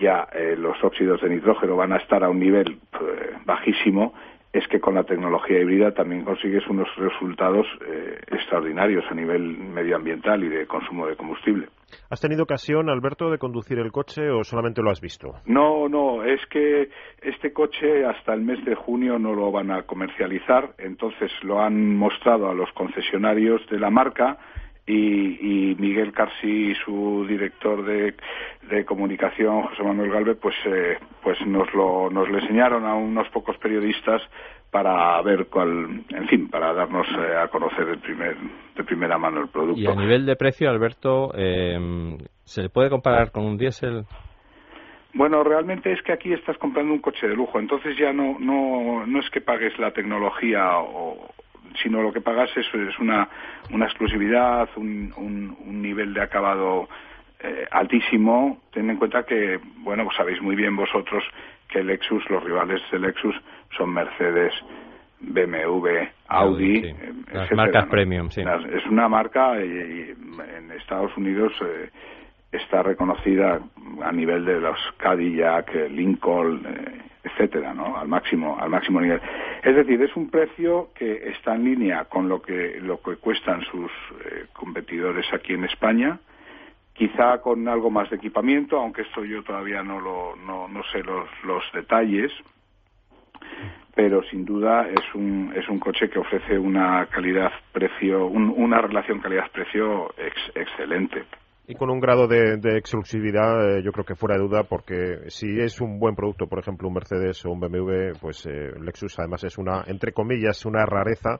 ya eh, los óxidos de nitrógeno van a estar a un nivel eh, bajísimo, es que con la tecnología híbrida también consigues unos resultados eh, extraordinarios a nivel medioambiental y de consumo de combustible. ¿Has tenido ocasión, Alberto, de conducir el coche o solamente lo has visto? No, no, es que este coche hasta el mes de junio no lo van a comercializar, entonces lo han mostrado a los concesionarios de la marca y, Miguel Carsi, su director de, comunicación, José Manuel Galvez, pues, eh, pues nos lo nos le enseñaron a unos pocos periodistas para ver cuál, en fin, para darnos eh, a conocer el primer, de primera mano el producto. Y a nivel de precio, Alberto, eh, ¿se le puede comparar con un diésel? Bueno, realmente es que aquí estás comprando un coche de lujo, entonces ya no no no es que pagues la tecnología o, sino lo que pagas es, es una, una exclusividad, un, un, nivel de acabado eh, altísimo. Ten en cuenta que, bueno, pues sabéis muy bien vosotros que Lexus, los rivales de Lexus son Mercedes, BMW, Audi, eh, las marcas premium, sí. es una marca y, en Estados Unidos eh, está reconocida a nivel de los Cadillac, Lincoln, etcétera, ¿no? Al máximo, al máximo nivel. Es decir, es un precio que está en línea con lo que lo que cuestan sus eh, competidores aquí en España, quizá con algo más de equipamiento, aunque esto yo todavía no lo no, no sé los, los detalles, pero sin duda es un es un coche que ofrece una calidad precio una relación calidad precio excelente y con un grado de, exclusividad, eh, yo creo que fuera de duda, porque si es un buen producto, por ejemplo, un Mercedes o un BMW, pues eh, Lexus además es una, entre comillas, una rareza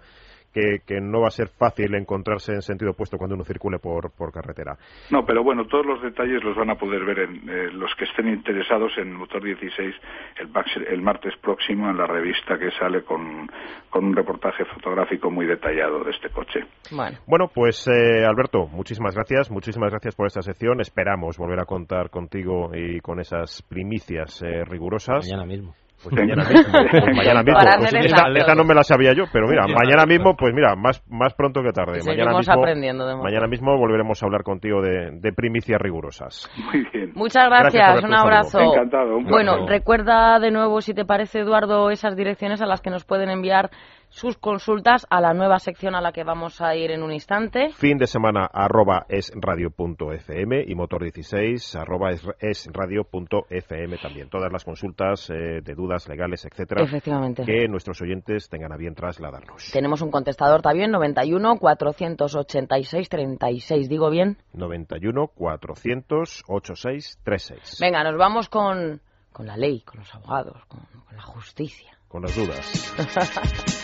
que, no va a ser fácil encontrarse en sentido opuesto cuando uno circule por, por carretera. No, pero bueno, todos los detalles los van a poder ver en, eh, los que estén interesados en Motor 16 el, el, martes próximo en la revista que sale con, con, un reportaje fotográfico muy detallado de este coche. Bueno, bueno pues eh, Alberto, muchísimas gracias, muchísimas gracias por esta sección. Esperamos volver a contar contigo y con esas primicias eh, rigurosas. Mañana mismo. Pues mañana mismo. Pues mañana mismo. Pues no me la sabía yo, pero mira, mañana mismo, pues mira, más, más pronto que tarde. Mañana mismo, mañana mismo volveremos a hablar contigo de, de primicias rigurosas. Muy bien. Muchas gracias, un abrazo. Encantado. bueno, recuerda de nuevo, si te parece, Eduardo, esas direcciones a las que nos pueden enviar sus consultas a la nueva sección a la que vamos a ir en un instante. Fin de semana arroba es radio.fm y motor 16 arroba es radio.fm también. Todas las consultas eh, de dudas legales, etcétera, Efectivamente. que nuestros oyentes tengan a bien trasladarnos. Tenemos un contestador también, 91 486 36. ¿Digo bien? 91 486 36. Venga, nos vamos con, con la ley, con los abogados, con la justicia con las dudas.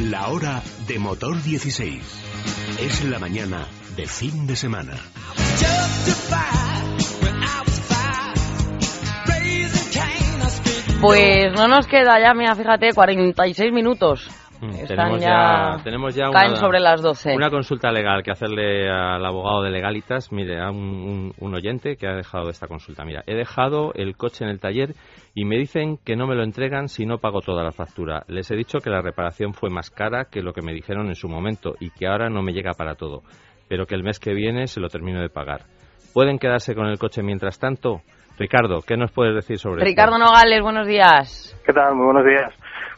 La hora de motor 16. Es la mañana de fin de semana. Pues no nos queda ya, mira, fíjate, 46 minutos. Mm, Están tenemos ya, ya, tenemos ya caen una, sobre las 12. una consulta legal que hacerle al abogado de Legalitas. Mire, a un, un- un oyente que ha dejado esta consulta. Mira, he dejado el coche en el taller y me dicen que no me lo entregan si no pago toda la factura. Les he dicho que la reparación fue más cara que lo que me dijeron en su momento y que ahora no me llega para todo, pero que el mes que viene se lo termino de pagar. ¿Pueden quedarse con el coche mientras tanto? Ricardo, ¿qué nos puedes decir sobre esto? Ricardo Nogales, buenos días. ¿Qué tal? Muy buenos días.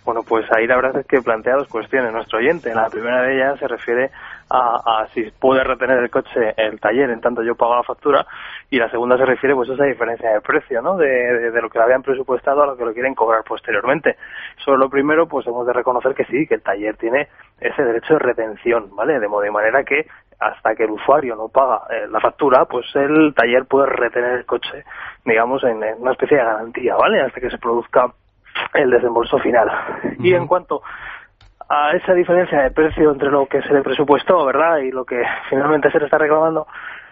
Bueno, pues ahí la verdad es que plantea dos cuestiones nuestro oyente. La primera de ellas se refiere a, a si puede retener el coche el taller en tanto yo pago la factura y la segunda se refiere pues a esa diferencia de precio, ¿no? De, de- lo que le habían presupuestado a lo que lo quieren cobrar posteriormente. Sobre lo primero, pues hemos de reconocer que sí, que el taller tiene ese derecho de retención, ¿vale? De modo de manera que hasta que el usuario no paga eh, la factura, pues el taller puede retener el coche, digamos, en una especie de garantía, ¿vale? Hasta que se produzca el desembolso final. Y en cuanto a esa diferencia de precio entre lo que se le presupuestó, ¿verdad? Y lo que finalmente se le está reclamando,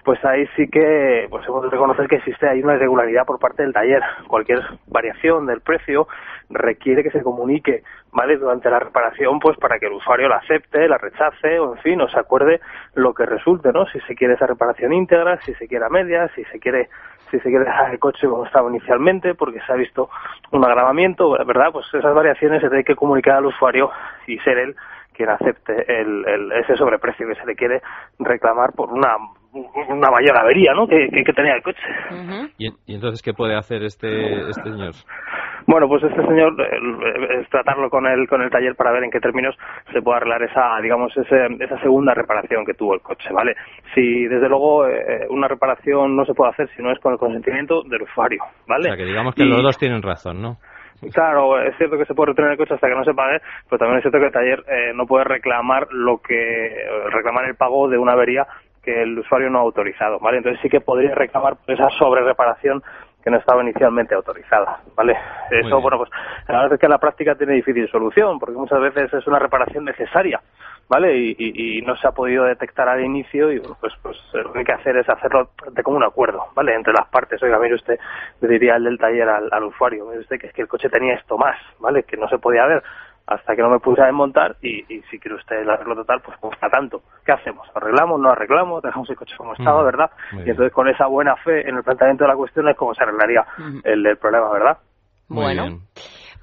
pues ahí sí que pues hemos de reconocer que existe ahí una irregularidad por parte del taller. Cualquier variación del precio requiere que se comunique, ¿vale? Durante la reparación, pues para que el usuario la acepte, la rechace, o en fin, o se acuerde lo que resulte, ¿no? Si se quiere esa reparación íntegra, si se quiere a medias, si se quiere si se quiere dejar el coche como estaba inicialmente, porque se ha visto un agravamiento, ¿verdad? Pues esas variaciones se tiene que comunicar al usuario y ser él quien acepte el, el- ese sobreprecio que se le quiere reclamar por una, una mayor avería, ¿no? Que, que, que tenía el coche. ¿Y, y entonces qué puede hacer este, este señor? Bueno, pues este señor eh, es tratarlo con el con el taller para ver en qué términos se puede arreglar esa, digamos, ese- esa segunda reparación que tuvo el coche, ¿vale? Si desde luego eh, una reparación no se puede hacer si no es con el consentimiento del usuario, ¿vale? O sea, que digamos que Y- los dos tienen razón, ¿no? Claro, es cierto que se puede retener el coche hasta que no se pague, pero también es cierto que el taller eh, no puede reclamar lo que eh, reclamar el pago de una avería que el usuario no ha autorizado, ¿vale? Entonces sí que podría reclamar por esa sobrereparación que no estaba inicialmente autorizada, ¿vale? Eso, bien. bueno, pues la verdad es que en la práctica tiene difícil solución, porque muchas veces es una reparación necesaria, ¿vale? Y, y- y no se ha podido detectar al inicio y, bueno, pues, pues lo que hay que hacer es hacerlo de común acuerdo, ¿vale? Entre las partes. Oiga, mire usted, le diría el del taller al, al usuario, mire usted que es que el coche tenía esto más, ¿vale? Que no se podía ver hasta que no me puse a desmontar y, y si quiere usted el arreglo total, pues cuesta tanto. ¿Qué hacemos? ¿Arreglamos? ¿No arreglamos? ¿Dejamos el coche como estaba, Mm, verdad? muy Y bien. entonces con esa buena fe en el planteamiento de la cuestión es como se arreglaría Ujú. el, el problema, ¿verdad? Muy Bueno, bien.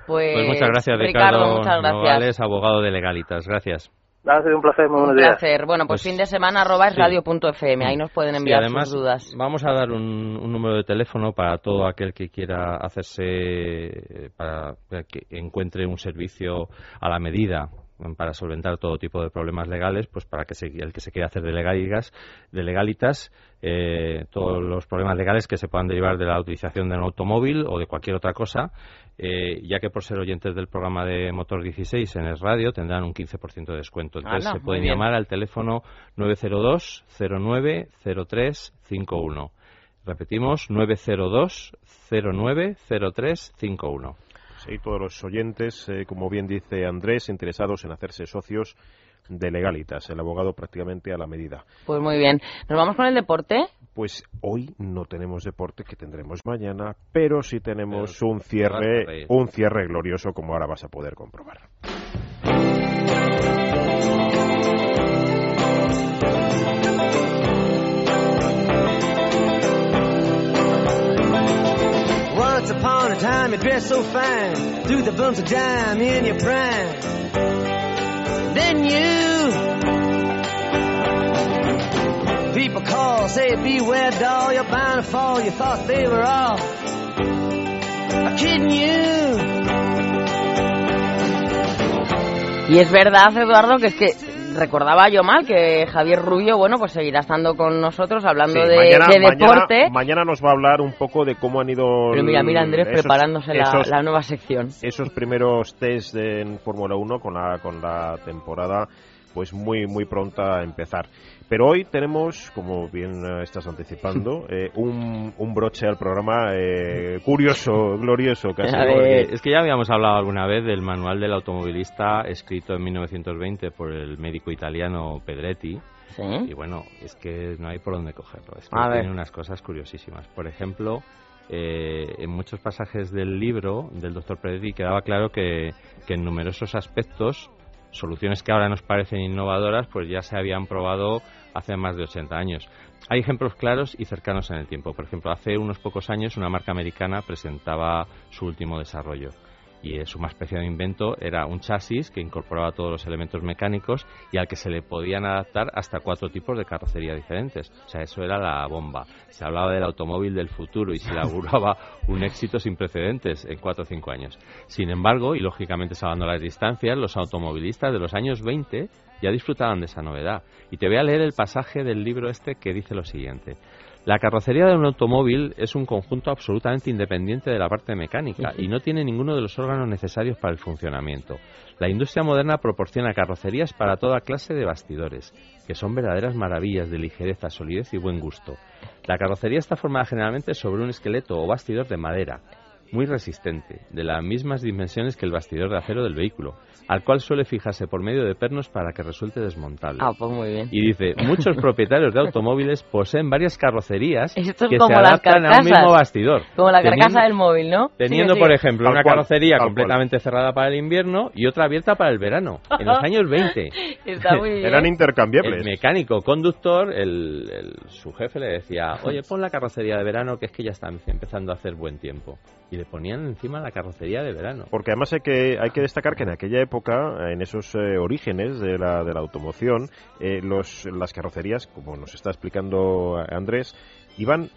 pues, Pues muchas gracias, Ricardo, Ricardo, muchas gracias. Nogales, abogado de Legalitas. Gracias. Ha sido un placer, muy Un buenos días. placer. Bueno, pues, Pues- fin de semana arroba es sí. radio.fm. Ahí nos pueden Sí, enviar además, sus dudas. vamos a dar un, un número de teléfono para todo aquel que quiera hacerse, eh, para que encuentre un servicio a la medida para solventar todo tipo de problemas legales, pues para que se- el que se quiera hacer de legalitas, de legalitas eh, todos los problemas legales que se puedan derivar de la utilización de un automóvil o de cualquier otra cosa, eh, ya que por ser oyentes del programa de Motor 16 en el radio tendrán un 15% de descuento. Entonces se pueden llamar al teléfono 902 09 03 51. Repetimos, 902 09 03 51. Sí, todos los oyentes, eh, como bien dice Andrés, interesados en hacerse socios de Legalitas, el abogado prácticamente a la medida. Pues muy bien. ¿Nos vamos con el deporte? Pues hoy no tenemos deporte que tendremos mañana, pero sí tenemos Pero un cierre, un cierre glorioso como ahora vas a poder comprobar. Once upon a time you dressed so fine, threw the bumps of dime in your prime. Then you. People call, say beware doll, you're bound to fall. You thought they were all kidding you. Y es verdad, Eduardo, que es que recordaba yo mal que Javier Rubio, bueno, pues seguirá estando con nosotros hablando Sí, de, mañana, de mañana- deporte. mañana nos va a hablar un poco de cómo han ido. Pero mira, mira Andrés esos- preparándose la nueva sección. esos primeros test en Fórmula 1 con la, con la temporada pues muy muy pronta a empezar. Pero hoy tenemos, como bien eh, estás anticipando, eh, un, un broche al programa eh, curioso, glorioso casi. Es que ya habíamos hablado alguna vez del manual del automovilista escrito en 1920 por el médico italiano Pedretti. Sí. Y bueno, es que no hay por dónde cogerlo. Es que A ver. tiene unas cosas curiosísimas. Por ejemplo, eh, en muchos pasajes del libro del doctor Pedretti quedaba claro que, que en numerosos aspectos soluciones que ahora nos parecen innovadoras pues ya se habían probado hace más de 80 años. Hay ejemplos claros y cercanos en el tiempo. Por ejemplo, hace unos pocos años una marca americana presentaba su último desarrollo y eh, su más preciado invento era un chasis que incorporaba todos los elementos mecánicos y al que se le podían adaptar hasta cuatro tipos de carrocería diferentes. O sea, eso era la bomba. Se hablaba del automóvil del futuro y se le auguraba un éxito sin precedentes en cuatro o cinco años. Sin embargo, y lógicamente salvando las distancias, los automovilistas de los años 20 ya disfrutaban de esa novedad. Y te voy a leer el pasaje del libro este que dice lo siguiente. La carrocería de un automóvil es un conjunto absolutamente independiente de la parte mecánica y no tiene ninguno de los órganos necesarios para el funcionamiento. La industria moderna proporciona carrocerías para toda clase de bastidores, que son verdaderas maravillas de ligereza, solidez y buen gusto. La carrocería está formada generalmente sobre un esqueleto o bastidor de madera, muy resistente, de las mismas dimensiones que el bastidor de acero del vehículo, al cual suele fijarse por medio de pernos para que resulte desmontable. Ah, pues muy bien. Y dice, muchos propietarios de automóviles poseen varias carrocerías Esto es que como se adaptan a un mismo bastidor. Como la carcasa Teniendo- del móvil, ¿no? Teniendo, por ejemplo, Tal una cual, carrocería completamente cerrada para el invierno y otra abierta para el verano, en los años 20. Está muy bien. Eran El intercambiables. mecánico conductor, el, el- su jefe le decía, oye, pon la carrocería de verano que es que ya está empezando a hacer buen tiempo. Y le ponían encima la carrocería de verano. Porque además hay que, hay que destacar que en aquella época, en esos eh, orígenes de la, de la automoción, eh, los, las carrocerías, como nos está explicando eh, Andrés, iban,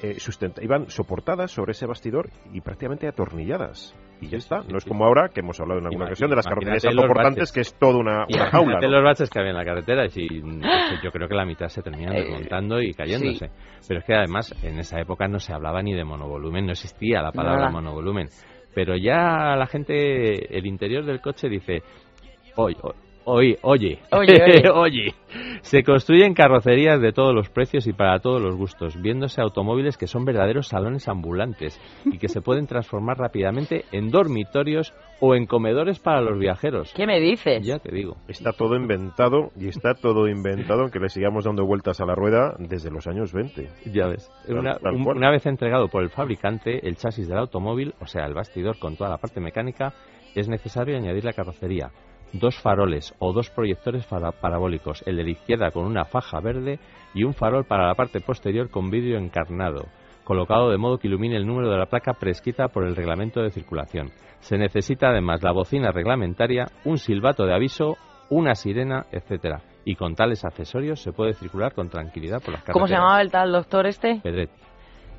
eh, iban soportadas sobre ese bastidor y prácticamente atornilladas. Y ya está. no es como ahora, que hemos hablado en alguna Imagínate ocasión, de las autoportantes, baches. que es toda una, una jaula. ¿no? los baches que había en la carretera y pues, yo creo que la mitad se terminan Eh, desmontando y cayéndose. Pero es que además en esa época no se hablaba ni de monovolumen, no existía la palabra Nada. monovolumen. Pero ya la gente, el interior del coche dice, oye, oye, oye, Oye, oye. oye, se construyen carrocerías de todos los precios y para todos los gustos, viéndose automóviles que son verdaderos salones ambulantes y que se pueden transformar rápidamente en dormitorios o en comedores para los viajeros. ¿Qué me dices? Ya te digo. Está todo inventado y está todo inventado, aunque le sigamos dando vueltas a la rueda desde los años 20. Ya ves. Una, un- una vez entregado por el fabricante el chasis del automóvil, o sea, el bastidor con toda la parte mecánica, es necesario añadir la carrocería, dos faroles o dos proyectores para- parabólicos, el de la izquierda con una faja verde y un farol para la parte posterior con vidrio encarnado, colocado de modo que ilumine el número de la placa prescrita por el reglamento de circulación. Se necesita además la bocina reglamentaria, un silbato de aviso, una sirena, etcétera. Y con tales accesorios se puede circular con tranquilidad por las carreteras. ¿Cómo se llamaba el tal doctor este? Pedretti.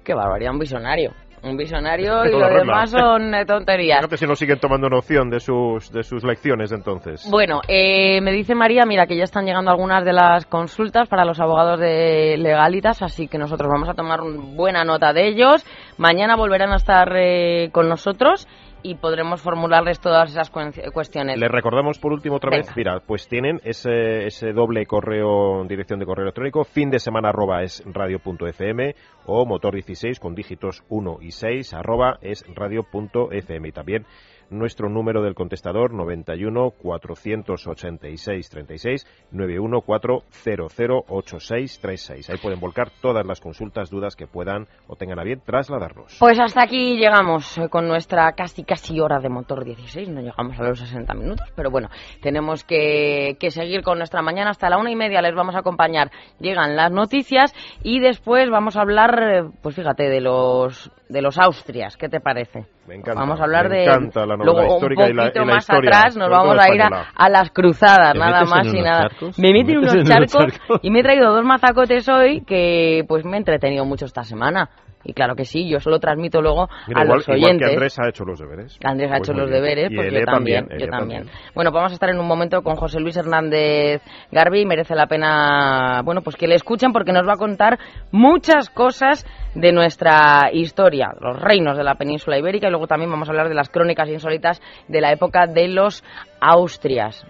Qué barbaridad, un visionario. Un visionario y lo regla. demás son eh, tonterías. Fíjate si no siguen tomando noción de sus, de sus lecciones entonces. Bueno, eh, me dice María, mira, que ya están llegando algunas de las consultas para los abogados de legalitas, así que nosotros vamos a tomar buena nota de ellos. Mañana volverán a estar eh, con nosotros y podremos formularles todas esas cuestiones. Les recordamos por último otra vez, mira, pues tienen ese, ese doble correo, dirección de correo electrónico, fin de semana arroba es radio.fm o motor 16 con dígitos 1 y 6 arroba es radio.fm y también nuestro número del contestador 91 486 36 91 40086 36. Ahí pueden volcar todas las consultas, dudas que puedan o tengan a bien trasladarnos. Pues hasta aquí llegamos eh, con nuestra casi casi hora de motor 16, no llegamos a los 60 minutos, pero bueno, tenemos que, que seguir con nuestra mañana hasta la una y media, les vamos a acompañar, llegan las noticias y después vamos a hablar, eh, pues fíjate, de los de los Austrias, ¿qué te parece? Me encanta, vamos a hablar me de encanta la novela luego histórica un y la- poquito y la más historia, atrás nos vamos a ir a, a las cruzadas, ¿Te nada más y nada. charcos? Me ¿Te meto en metes unos en unos charcos charcos? y me he traído dos mazacotes hoy que pues me he entretenido mucho esta semana. Y claro que sí, yo se lo transmito luego Mira, a igual, los igual oyentes. que Andrés ha hecho los deberes. Andrés ha Pues hecho los bien. deberes, pues yo también, Elia yo también. Bueno, vamos a estar en un momento con José Luis Hernández Garbi, merece la pena, bueno, pues que le escuchen porque nos va a contar muchas cosas de nuestra historia, los reinos de la península ibérica y luego también vamos a hablar de las crónicas insólitas de la época de los Austrias.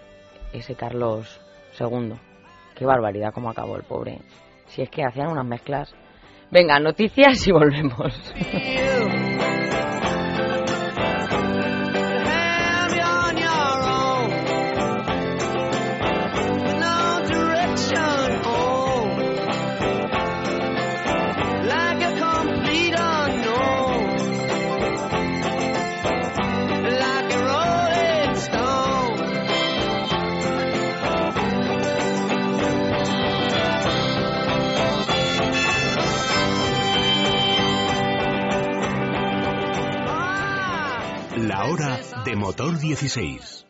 Ese Carlos segundo. Qué barbaridad cómo acabó el pobre. Si es que hacían unas mezclas. Venga, noticias y volvemos. De motor 16.